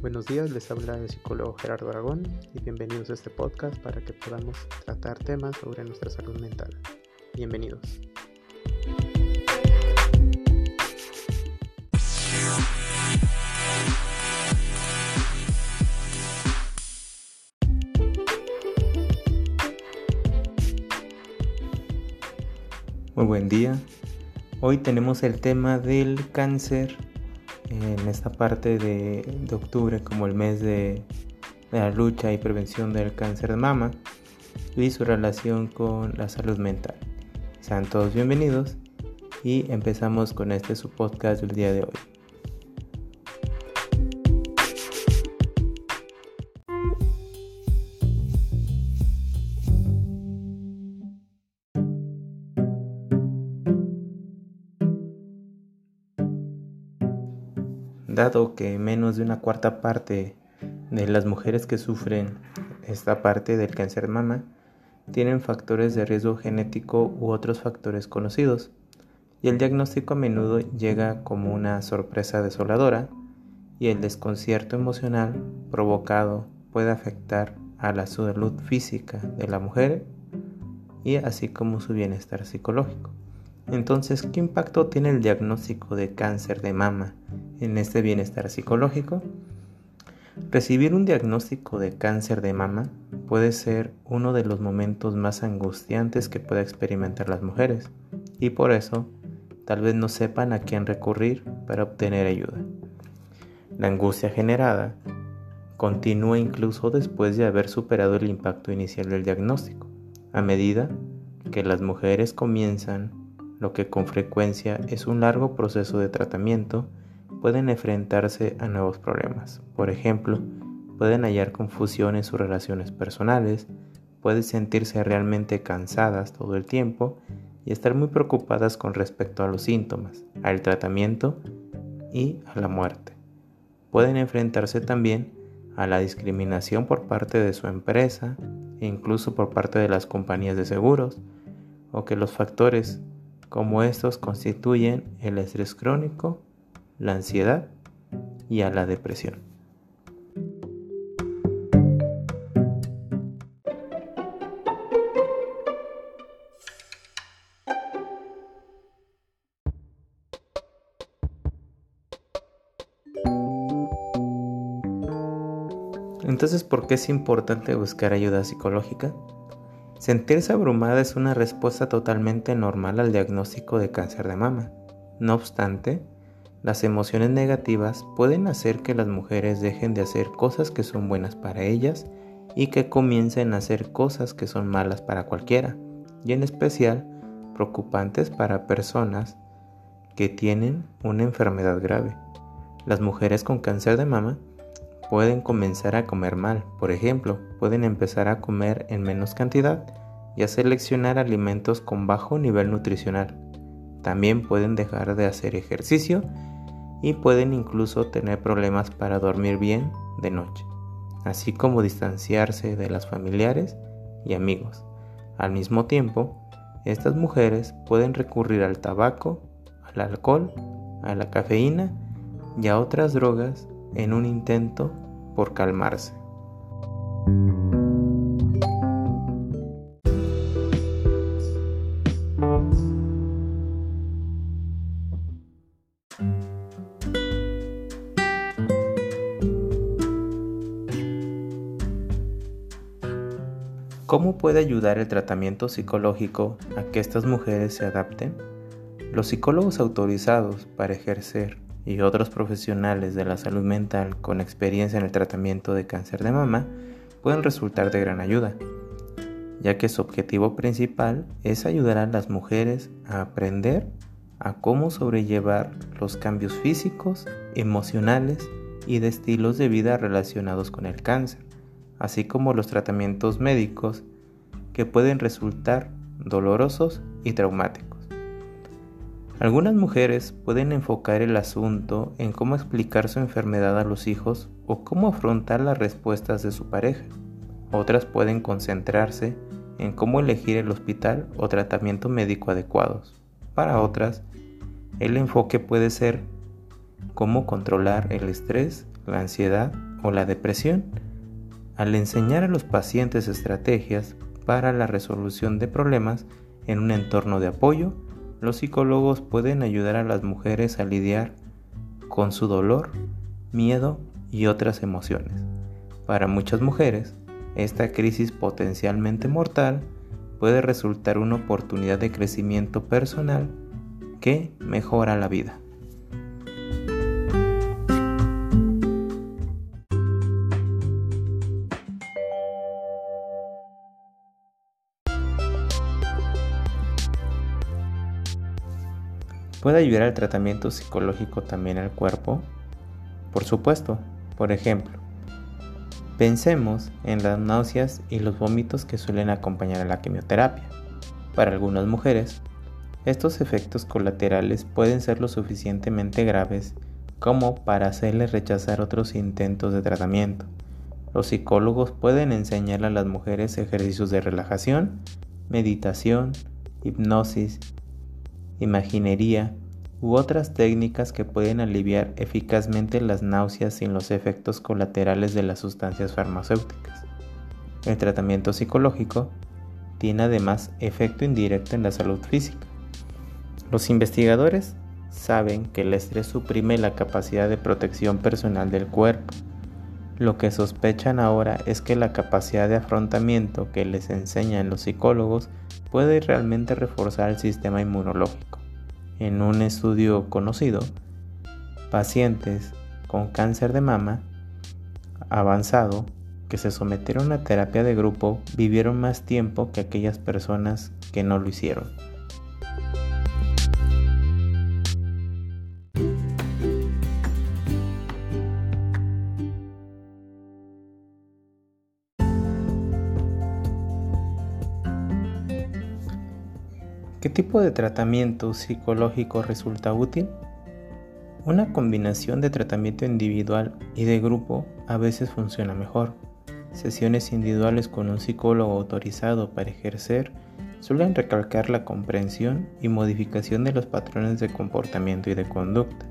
Buenos días, les habla el psicólogo Gerardo Aragón y bienvenidos a este podcast para que podamos tratar temas sobre nuestra salud mental. Bienvenidos. Muy buen día. Hoy tenemos el tema del cáncer en esta parte de, octubre como el mes de, de, la lucha y prevención del cáncer de mama y su relación con la salud mental. Sean todos bienvenidos y empezamos con este su podcast del día de hoy. Dado que menos de una cuarta parte de las mujeres que sufren esta parte del cáncer mama tienen factores de riesgo genético u otros factores conocidos, y el diagnóstico a menudo llega como una sorpresa desoladora y el desconcierto emocional provocado puede afectar a la salud física de la mujer y así como su bienestar psicológico. Entonces, ¿qué impacto tiene el diagnóstico de cáncer de mama en este bienestar psicológico. Recibir un diagnóstico de cáncer de mama puede ser uno de los momentos más angustiantes que pueda experimentar las mujeres y por eso tal vez no sepan a quién recurrir para obtener ayuda. La angustia generada continúa incluso después de haber superado el impacto inicial del diagnóstico, a medida que las mujeres comienzan lo que con frecuencia es un largo proceso de tratamiento pueden enfrentarse a nuevos problemas. Por ejemplo, pueden hallar confusión en sus relaciones personales, pueden sentirse realmente cansadas todo el tiempo y estar muy preocupadas con respecto a los síntomas, al tratamiento y a la muerte. Pueden enfrentarse también a la discriminación por parte de su empresa e incluso por parte de las compañías de seguros, o que los factores como estos constituyen el estrés crónico la ansiedad y a la depresión. Entonces, ¿por qué es importante buscar ayuda psicológica? Sentirse abrumada es una respuesta totalmente normal al diagnóstico de cáncer de mama. No obstante, las emociones negativas pueden hacer que las mujeres dejen de hacer cosas que son buenas para ellas y que comiencen a hacer cosas que son malas para cualquiera, y en especial preocupantes para personas que tienen una enfermedad grave. Las mujeres con cáncer de mama pueden comenzar a comer mal, por ejemplo, pueden empezar a comer en menos cantidad y a seleccionar alimentos con bajo nivel nutricional. También pueden dejar de hacer ejercicio y pueden incluso tener problemas para dormir bien de noche, así como distanciarse de las familiares y amigos. Al mismo tiempo, estas mujeres pueden recurrir al tabaco, al alcohol, a la cafeína y a otras drogas en un intento por calmarse. ¿Cómo puede ayudar el tratamiento psicológico a que estas mujeres se adapten? Los psicólogos autorizados para ejercer y otros profesionales de la salud mental con experiencia en el tratamiento de cáncer de mama pueden resultar de gran ayuda, ya que su objetivo principal es ayudar a las mujeres a aprender a cómo sobrellevar los cambios físicos, emocionales y de estilos de vida relacionados con el cáncer así como los tratamientos médicos que pueden resultar dolorosos y traumáticos. Algunas mujeres pueden enfocar el asunto en cómo explicar su enfermedad a los hijos o cómo afrontar las respuestas de su pareja. Otras pueden concentrarse en cómo elegir el hospital o tratamiento médico adecuados. Para otras, el enfoque puede ser cómo controlar el estrés la ansiedad o la depresión. Al enseñar a los pacientes estrategias para la resolución de problemas en un entorno de apoyo, los psicólogos pueden ayudar a las mujeres a lidiar con su dolor, miedo y otras emociones. Para muchas mujeres, esta crisis potencialmente mortal puede resultar una oportunidad de crecimiento personal que mejora la vida. ¿Puede ayudar el tratamiento psicológico también al cuerpo? Por supuesto. Por ejemplo, pensemos en las náuseas y los vómitos que suelen acompañar a la quimioterapia. Para algunas mujeres, estos efectos colaterales pueden ser lo suficientemente graves como para hacerles rechazar otros intentos de tratamiento. Los psicólogos pueden enseñar a las mujeres ejercicios de relajación, meditación, hipnosis imaginería u otras técnicas que pueden aliviar eficazmente las náuseas sin los efectos colaterales de las sustancias farmacéuticas. El tratamiento psicológico tiene además efecto indirecto en la salud física. Los investigadores saben que el estrés suprime la capacidad de protección personal del cuerpo. Lo que sospechan ahora es que la capacidad de afrontamiento que les enseñan los psicólogos puede realmente reforzar el sistema inmunológico. En un estudio conocido, pacientes con cáncer de mama avanzado que se sometieron a terapia de grupo vivieron más tiempo que aquellas personas que no lo hicieron. ¿Qué tipo de tratamiento psicológico resulta útil? Una combinación de tratamiento individual y de grupo a veces funciona mejor. Sesiones individuales con un psicólogo autorizado para ejercer suelen recalcar la comprensión y modificación de los patrones de comportamiento y de conducta.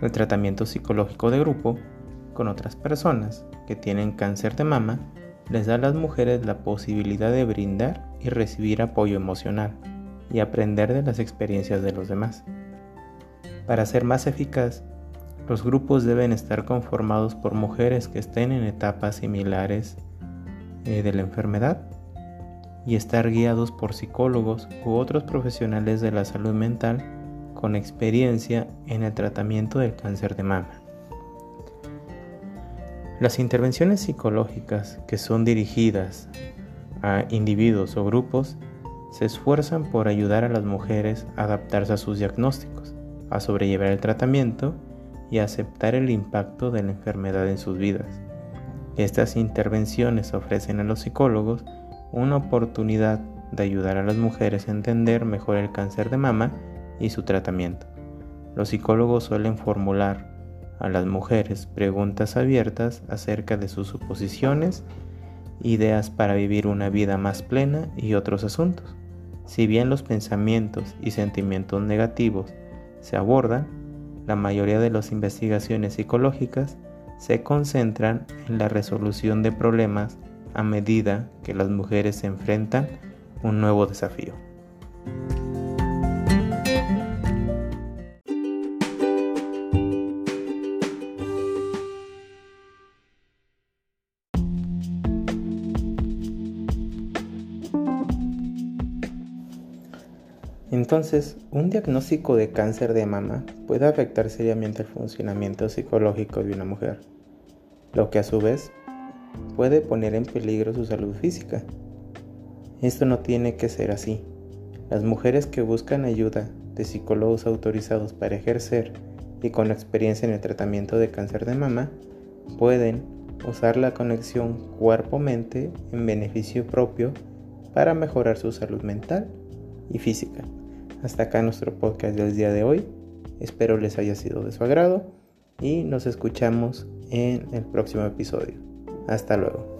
El tratamiento psicológico de grupo con otras personas que tienen cáncer de mama les da a las mujeres la posibilidad de brindar y recibir apoyo emocional y aprender de las experiencias de los demás. Para ser más eficaz, los grupos deben estar conformados por mujeres que estén en etapas similares eh, de la enfermedad y estar guiados por psicólogos u otros profesionales de la salud mental con experiencia en el tratamiento del cáncer de mama. Las intervenciones psicológicas que son dirigidas a individuos o grupos se esfuerzan por ayudar a las mujeres a adaptarse a sus diagnósticos, a sobrellevar el tratamiento y a aceptar el impacto de la enfermedad en sus vidas. Estas intervenciones ofrecen a los psicólogos una oportunidad de ayudar a las mujeres a entender mejor el cáncer de mama y su tratamiento. Los psicólogos suelen formular a las mujeres preguntas abiertas acerca de sus suposiciones, ideas para vivir una vida más plena y otros asuntos. Si bien los pensamientos y sentimientos negativos se abordan, la mayoría de las investigaciones psicológicas se concentran en la resolución de problemas a medida que las mujeres se enfrentan un nuevo desafío. Entonces, un diagnóstico de cáncer de mama puede afectar seriamente el funcionamiento psicológico de una mujer, lo que a su vez puede poner en peligro su salud física. Esto no tiene que ser así. Las mujeres que buscan ayuda de psicólogos autorizados para ejercer y con experiencia en el tratamiento de cáncer de mama pueden usar la conexión cuerpo-mente en beneficio propio para mejorar su salud mental y física. Hasta acá nuestro podcast del día de hoy. Espero les haya sido de su agrado y nos escuchamos en el próximo episodio. Hasta luego.